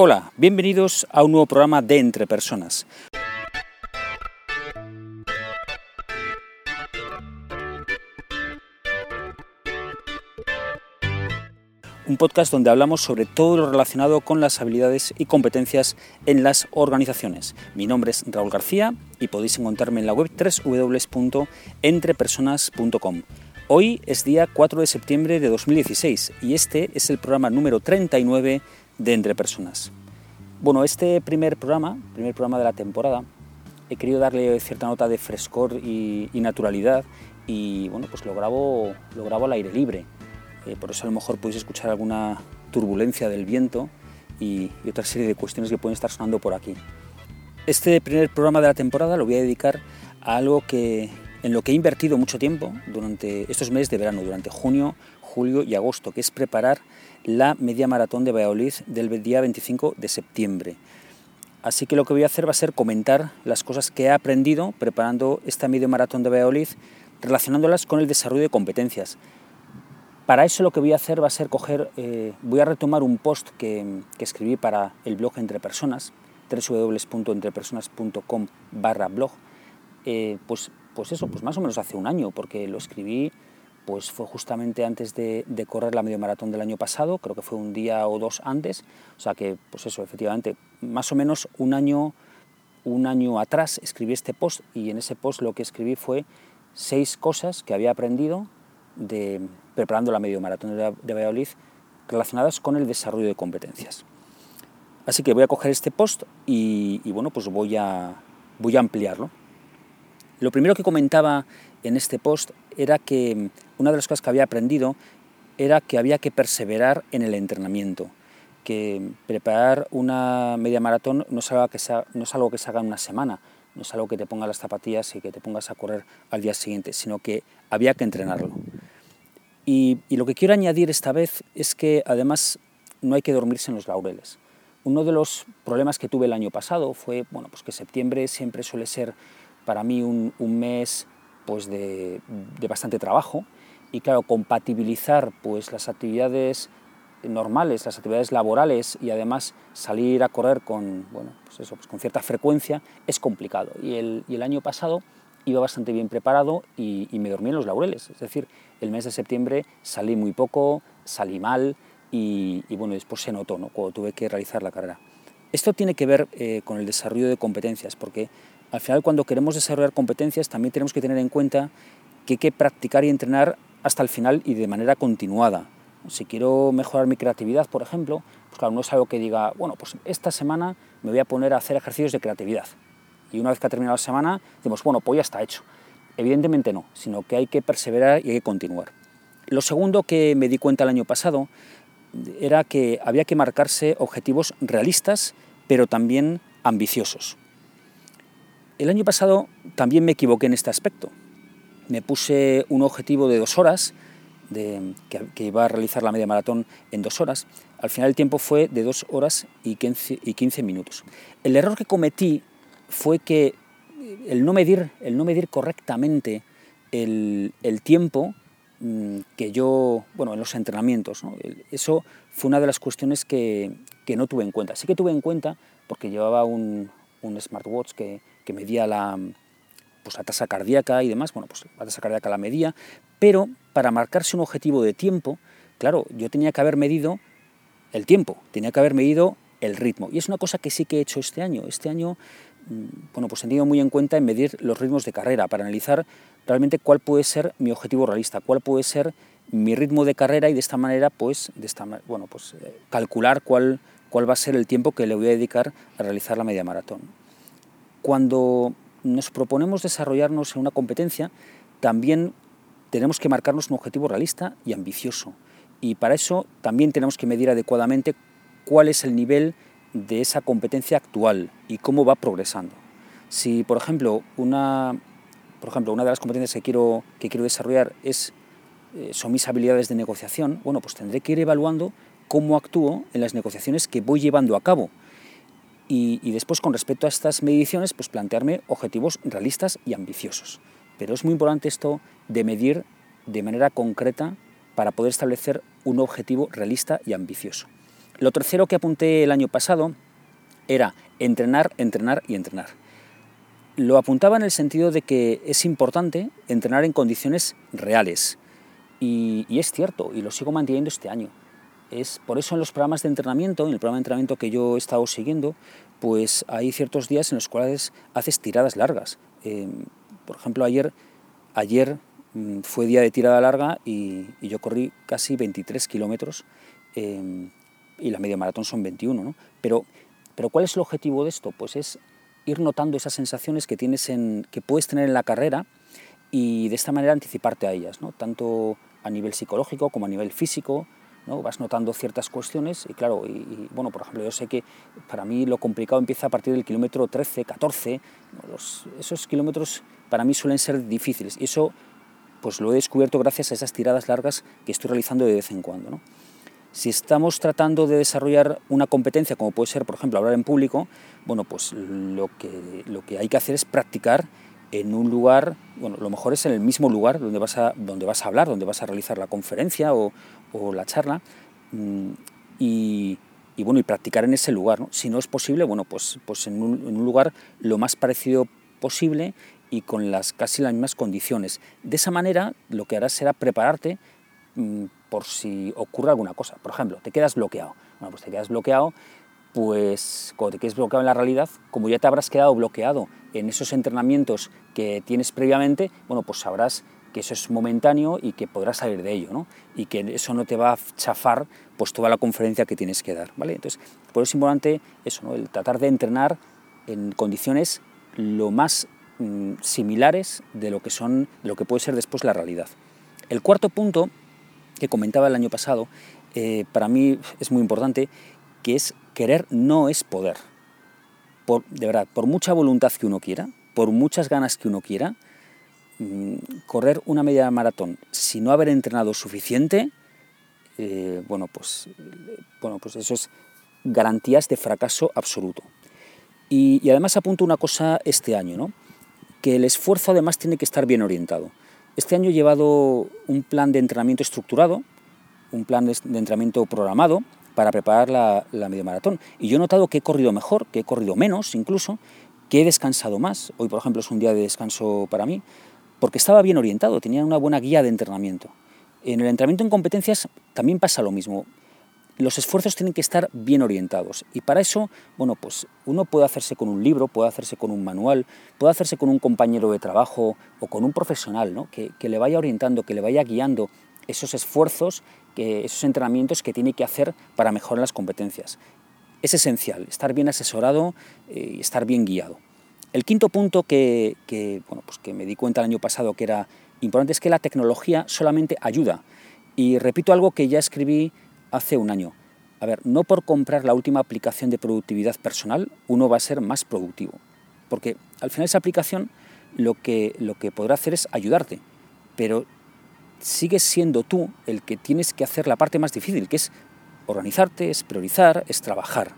Hola, bienvenidos a un nuevo programa de Entre Personas. Un podcast donde hablamos sobre todo lo relacionado con las habilidades y competencias en las organizaciones. Mi nombre es Raúl García y podéis encontrarme en la web www.entrepersonas.com. Hoy es día 4 de septiembre de 2016 y este es el programa número 39 de Entre Personas. Bueno, este primer programa, primer programa de la temporada, he querido darle cierta nota de frescor y, naturalidad y bueno, pues lo grabo, lo grabo al aire libre. Eh, por eso a lo mejor podéis escuchar alguna turbulencia del viento y, y otra serie de cuestiones que pueden estar sonando por aquí. Este primer programa de la temporada lo voy a dedicar a algo que, en lo que he invertido mucho tiempo durante estos meses de verano, durante junio, julio y agosto, que es preparar la media maratón de Valladolid del día 25 de septiembre. Así que lo que voy a hacer va a ser comentar las cosas que he aprendido preparando esta media maratón de Valladolid, relacionándolas con el desarrollo de competencias. Para eso lo que voy a hacer va a ser coger, eh, voy a retomar un post que, escribí para el blog Entre Personas, www.entrepersonas.com barra blog, eh, pues pues eso, pues más o menos hace un año, porque lo escribí, pues fue justamente antes de, correr la medio maratón del año pasado, creo que fue un día o dos antes, o sea que, pues eso, efectivamente, más o menos un año, un año atrás escribí este post y en ese post lo que escribí fue seis cosas que había aprendido de, preparando la medio maratón de, Valladolid relacionadas con el desarrollo de competencias. Así que voy a coger este post y, y bueno, pues voy a, voy a ampliarlo. Lo primero que comentaba en este post era que una de las cosas que había aprendido era que había que perseverar en el entrenamiento, que preparar una media maratón no es algo que se, no es algo que se haga en una semana, no es algo que te pongas las zapatillas y que te pongas a correr al día siguiente, sino que había que entrenarlo. Y, y lo que quiero añadir esta vez es que además no hay que dormirse en los laureles. Uno de los problemas que tuve el año pasado fue bueno, pues que septiembre siempre suele ser para mí un, mes pues de, bastante trabajo y claro, compatibilizar pues las actividades normales, las actividades laborales y además salir a correr con, bueno, pues eso, pues con cierta frecuencia es complicado. Y el, y el, año pasado iba bastante bien preparado y, me dormí en los laureles. Es decir, el mes de septiembre salí muy poco, salí mal y, bueno, después se notó ¿no? cuando tuve que realizar la carrera. Esto tiene que ver eh, con el desarrollo de competencias, porque al final cuando queremos desarrollar competencias también tenemos que tener en cuenta que hay que practicar y entrenar hasta el final y de manera continuada. Si quiero mejorar mi creatividad, por ejemplo, pues claro, no es algo que diga, bueno, pues esta semana me voy a poner a hacer ejercicios de creatividad. Y una vez que ha terminado la semana, decimos, bueno, pues ya está hecho. Evidentemente no, sino que hay que perseverar y hay que continuar. Lo segundo que me di cuenta el año pasado era que había que marcarse objetivos realistas, pero también ambiciosos. El año pasado también me equivoqué en este aspecto. Me puse un objetivo de dos horas, de, que, iba a realizar la media maratón en dos horas. Al final el tiempo fue de dos horas y 15, y 15 minutos. El error que cometí fue que el no medir, el no medir correctamente el, tiempo mm, que yo, bueno, en los entrenamientos, eso fue una de las cuestiones que, que, no tuve en cuenta. Sí que tuve en cuenta, porque llevaba un, un smartwatch que, que medía la, pues, la tasa cardíaca y demás, bueno, pues la tasa cardíaca la medía, pero para marcarse un objetivo de tiempo, claro, yo tenía que haber medido el tiempo, tenía que haber medido el ritmo. Y es una cosa que sí que he hecho este año. Este año, mm, bueno, pues he tenido muy en cuenta en medir los ritmos de carrera, para analizar realmente cuál puede ser mi objetivo realista, cuál puede ser mi ritmo de carrera y de esta manera, pues, de esta, bueno, pues eh, calcular cuál, cuál va a ser el tiempo que le voy a dedicar a realizar la media maratón cuando nos proponemos desarrollarnos en una competencia, también tenemos que marcarnos un objetivo realista y ambicioso. Y para eso también tenemos que medir adecuadamente cuál es el nivel de esa competencia actual y cómo va progresando. Si, por ejemplo, una, por ejemplo, una de las competencias que quiero, que quiero desarrollar es, eh, son mis habilidades de negociación, bueno, pues tendré que ir evaluando cómo actúo en las negociaciones que voy llevando a cabo y, después con respecto a estas mediciones, pues plantearme objetivos realistas y ambiciosos. Pero es muy importante esto de medir de manera concreta para poder establecer un objetivo realista y ambicioso. Lo tercero que apunté el año pasado era entrenar, entrenar y entrenar. Lo apuntaba en el sentido de que es importante entrenar en condiciones reales. Y, es cierto, y lo sigo manteniendo este año. Es por eso en los programas de entrenamiento, en el programa de entrenamiento que yo he estado siguiendo, pues hay ciertos días en los cuales haces tiradas largas. Em, por ejemplo, ayer, ayer mm, fue día de tirada larga y, yo corrí casi 23 kilómetros em, y la media maratón son 21. ¿no? Pero, pero ¿cuál es el objetivo de esto? Pues es ir notando esas sensaciones que, tienes en, que puedes tener en la carrera y de esta manera anticiparte a ellas, ¿no? tanto a nivel psicológico como a nivel físico, ¿no? vas notando ciertas cuestiones y claro, y, bueno, por ejemplo, yo sé que para mí lo complicado empieza a partir del kilómetro 13, 14, esos kilómetros para mí suelen ser difíciles y eso pues lo he descubierto gracias a esas tiradas largas que estoy realizando de vez en cuando. ¿no? Si estamos tratando de desarrollar una competencia, como puede ser, por ejemplo, hablar en público, bueno, pues lo que, lo que hay que hacer es practicar en un lugar, bueno, lo mejor es en el mismo lugar donde vas a, donde vas a hablar, donde vas a realizar la conferencia o, la charla, mm, y, bueno, y practicar en ese lugar. Si no es posible, bueno, pues, pues en, un, en un lugar lo más parecido posible y con las casi las mismas condiciones. De esa manera, lo que harás será prepararte mm, por si ocurre alguna cosa. Por ejemplo, te quedas bloqueado. Bueno, pues te quedas bloqueado, pues cuando te quedes bloqueado en la realidad, como ya te habrás quedado bloqueado en esos entrenamientos que tienes previamente, bueno, pues sabrás que eso es momentáneo y que podrás salir de ello, ¿no? Y que eso no te va a chafar pues toda la conferencia que tienes que dar, ¿vale? Entonces, por eso es importante eso, ¿no? El tratar de entrenar en condiciones lo más mm, similares de lo que son, lo que puede ser después la realidad. El cuarto punto que comentaba el año pasado, eh, para mí es muy importante, que es querer no es poder. Por, de verdad, por mucha voluntad que uno quiera, por muchas ganas que uno quiera, mm, correr una media maratón sin no haber entrenado suficiente, eh, bueno, pues, bueno, pues eso es garantías de fracaso absoluto. Y, y además apunto una cosa este año, ¿no? que el esfuerzo además tiene que estar bien orientado. Este año he llevado un plan de entrenamiento estructurado, un plan de entrenamiento programado para preparar la, media maratón. Y yo he notado que he corrido mejor, que he corrido menos incluso, que he descansado más. Hoy, por ejemplo, es un día de descanso para mí, porque estaba bien orientado, tenía una buena guía de entrenamiento. En el entrenamiento en competencias también pasa lo mismo los esfuerzos tienen que estar bien orientados. Y para eso, bueno, pues uno puede hacerse con un libro, puede hacerse con un manual, puede hacerse con un compañero de trabajo o con un profesional, ¿no? que, le vaya orientando, que le vaya guiando esos esfuerzos, esos entrenamientos que tiene que hacer para mejorar las competencias. Es esencial, estar bien asesorado eh, y estar bien guiado. El quinto punto que, que, bueno, pues que me di cuenta el año pasado que era importante es que la tecnología solamente ayuda. Y repito algo que ya escribí hace un año. A ver, no por comprar la última aplicación de productividad personal uno va a ser más productivo, porque al final esa aplicación lo que, lo que podrá hacer es ayudarte, pero sigues siendo tú el que tienes que hacer la parte más difícil, que es organizarte, es priorizar, es trabajar.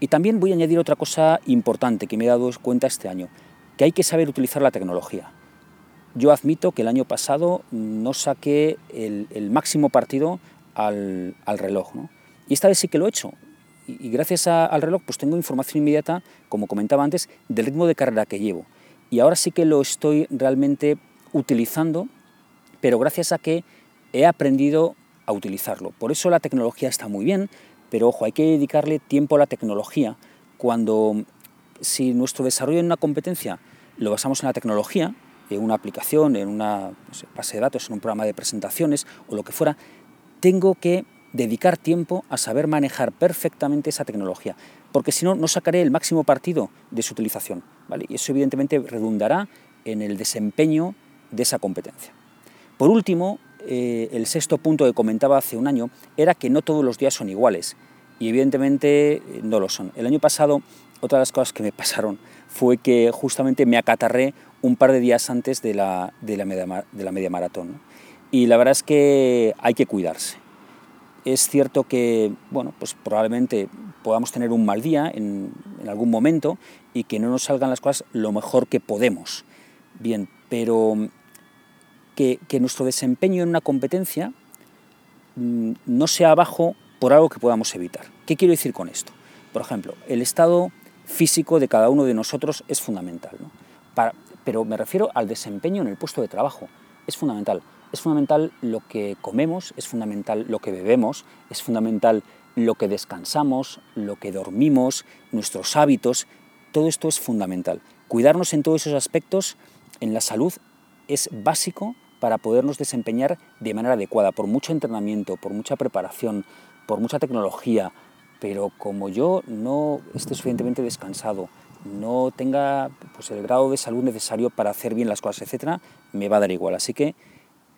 Y también voy a añadir otra cosa importante que me he dado cuenta este año, que hay que saber utilizar la tecnología. Yo admito que el año pasado no saqué el, máximo partido al, reloj. Y esta vez sí que lo he hecho. Y, gracias al reloj pues tengo información inmediata, como comentaba antes, del ritmo de carrera que llevo. Y ahora sí que lo estoy realmente utilizando, pero gracias a que he aprendido a utilizarlo. Por eso la tecnología está muy bien, pero ojo, hay que dedicarle tiempo a la tecnología cuando si nuestro desarrollo en una competencia lo basamos en la tecnología, en una aplicación, en una base de datos, en un programa de presentaciones o lo que fuera, tengo que dedicar tiempo a saber manejar perfectamente esa tecnología, porque si no, no sacaré el máximo partido de su utilización. Y eso evidentemente redundará en el desempeño de esa competencia. Por último, eh, el sexto punto que comentaba hace un año era que no todos los días son iguales, y evidentemente eh, no lo son. El año pasado, otra de las cosas que me pasaron fue que justamente me acatarré un par de días antes de la, de la, media, maratón y la verdad es que hay que cuidarse. Es cierto que, bueno, pues probablemente podamos tener un mal día en, algún momento y que no nos salgan las cosas lo mejor que podemos. Bien, pero que, nuestro desempeño en una competencia mm, no sea bajo por algo que podamos evitar. ¿Qué quiero decir con esto? Por ejemplo, el estado físico de cada uno de nosotros es fundamental, pero me refiero al desempeño en el puesto de trabajo. Es fundamental. Es fundamental lo que comemos, es fundamental lo que bebemos, es fundamental lo que descansamos, lo que dormimos, nuestros hábitos, todo esto es fundamental. Cuidarnos en todos esos aspectos en la salud es básico para podernos desempeñar de manera adecuada, por mucho entrenamiento, por mucha preparación, por mucha tecnología, pero como yo no esté suficientemente descansado, no tenga pues, el grado de salud necesario para hacer bien las cosas, etcétera, me va a dar igual. Así que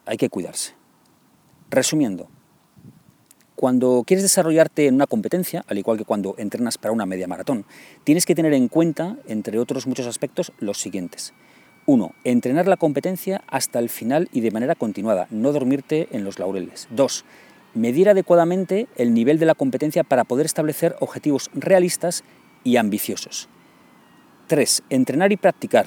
hay que cuidarse. Resumiendo, cuando quieres desarrollarte en una competencia, al igual que cuando entrenas para una media maratón, tienes que tener en cuenta, entre otros muchos aspectos, los siguientes. 1. Entrenar la competencia hasta el final y de manera continuada, no dormirte en los laureles. 2. Medir adecuadamente el nivel de la competencia para poder establecer objetivos realistas y ambiciosos. 3. Entrenar y practicar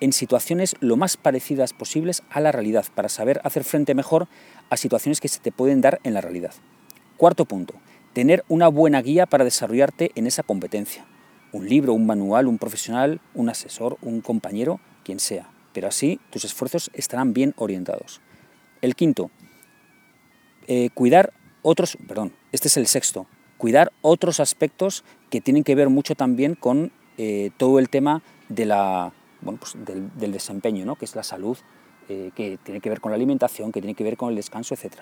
en situaciones lo más parecidas posibles a la realidad para saber hacer frente mejor a situaciones que se te pueden dar en la realidad. Cuarto punto, tener una buena guía para desarrollarte en esa competencia. Un libro, un manual, un profesional, un asesor, un compañero, quien sea. Pero así tus esfuerzos estarán bien orientados. El quinto, eh, cuidar otros, perdón, este es el sexto, cuidar otros aspectos que tienen que ver mucho también con eh, todo el tema de la, pues del, del, desempeño, ¿no? que es la salud eh, que tiene que ver con la alimentación, que tiene que ver con el descanso, etc.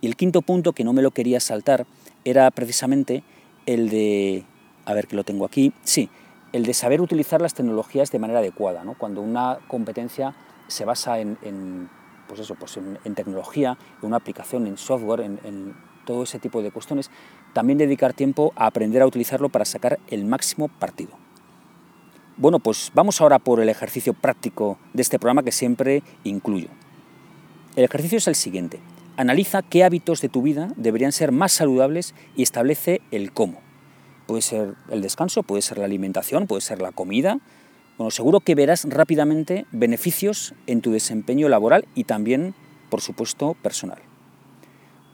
Y el quinto punto, que no me lo quería saltar, era precisamente el de, a ver que lo tengo aquí, sí, el de saber utilizar las tecnologías de manera adecuada. ¿no? Cuando una competencia se basa en, pues eso, pues en, tecnología, en una aplicación, en software, en, en todo ese tipo de cuestiones, también dedicar tiempo a aprender a utilizarlo para sacar el máximo partido. Bueno, pues vamos ahora por el ejercicio práctico de este programa que siempre incluyo. El ejercicio es el siguiente. Analiza qué hábitos de tu vida deberían ser más saludables y establece el cómo. Puede ser el descanso, puede ser la alimentación, puede ser la comida. Bueno, seguro que verás rápidamente beneficios en tu desempeño laboral y también, por supuesto, personal.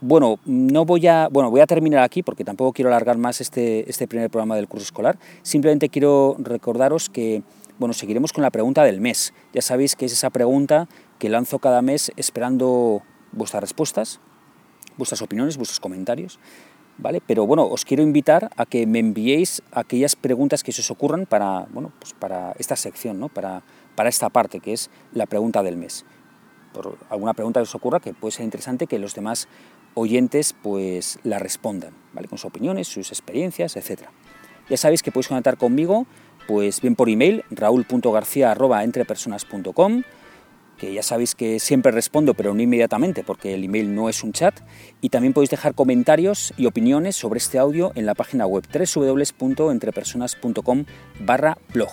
Bueno, no voy a, bueno, voy a terminar aquí porque tampoco quiero alargar más este, este primer programa del curso escolar. Simplemente quiero recordaros que bueno, seguiremos con la pregunta del mes. Ya sabéis que es esa pregunta que lanzo cada mes esperando vuestras respuestas, vuestras opiniones, vuestros comentarios. ¿Vale? Pero bueno, os quiero invitar a que me enviéis aquellas preguntas que se os ocurran para, bueno, pues para esta sección, ¿no? para, para esta parte que es la pregunta del mes. Por alguna pregunta que os ocurra que puede ser interesante que los demás oyentes pues la respondan, ¿vale? Con sus opiniones, sus experiencias, etc. Ya sabéis que podéis conectar conmigo, pues bien por email, raúl.garcía.entrepersonas.com, que ya sabéis que siempre respondo, pero no inmediatamente, porque el email no es un chat, y también podéis dejar comentarios y opiniones sobre este audio en la página web www.entrepersonas.com barra blog.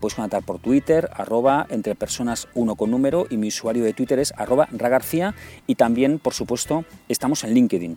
Puedes contactar por Twitter, arroba entre personas uno con número y mi usuario de Twitter es arroba ragarcía y también, por supuesto, estamos en LinkedIn.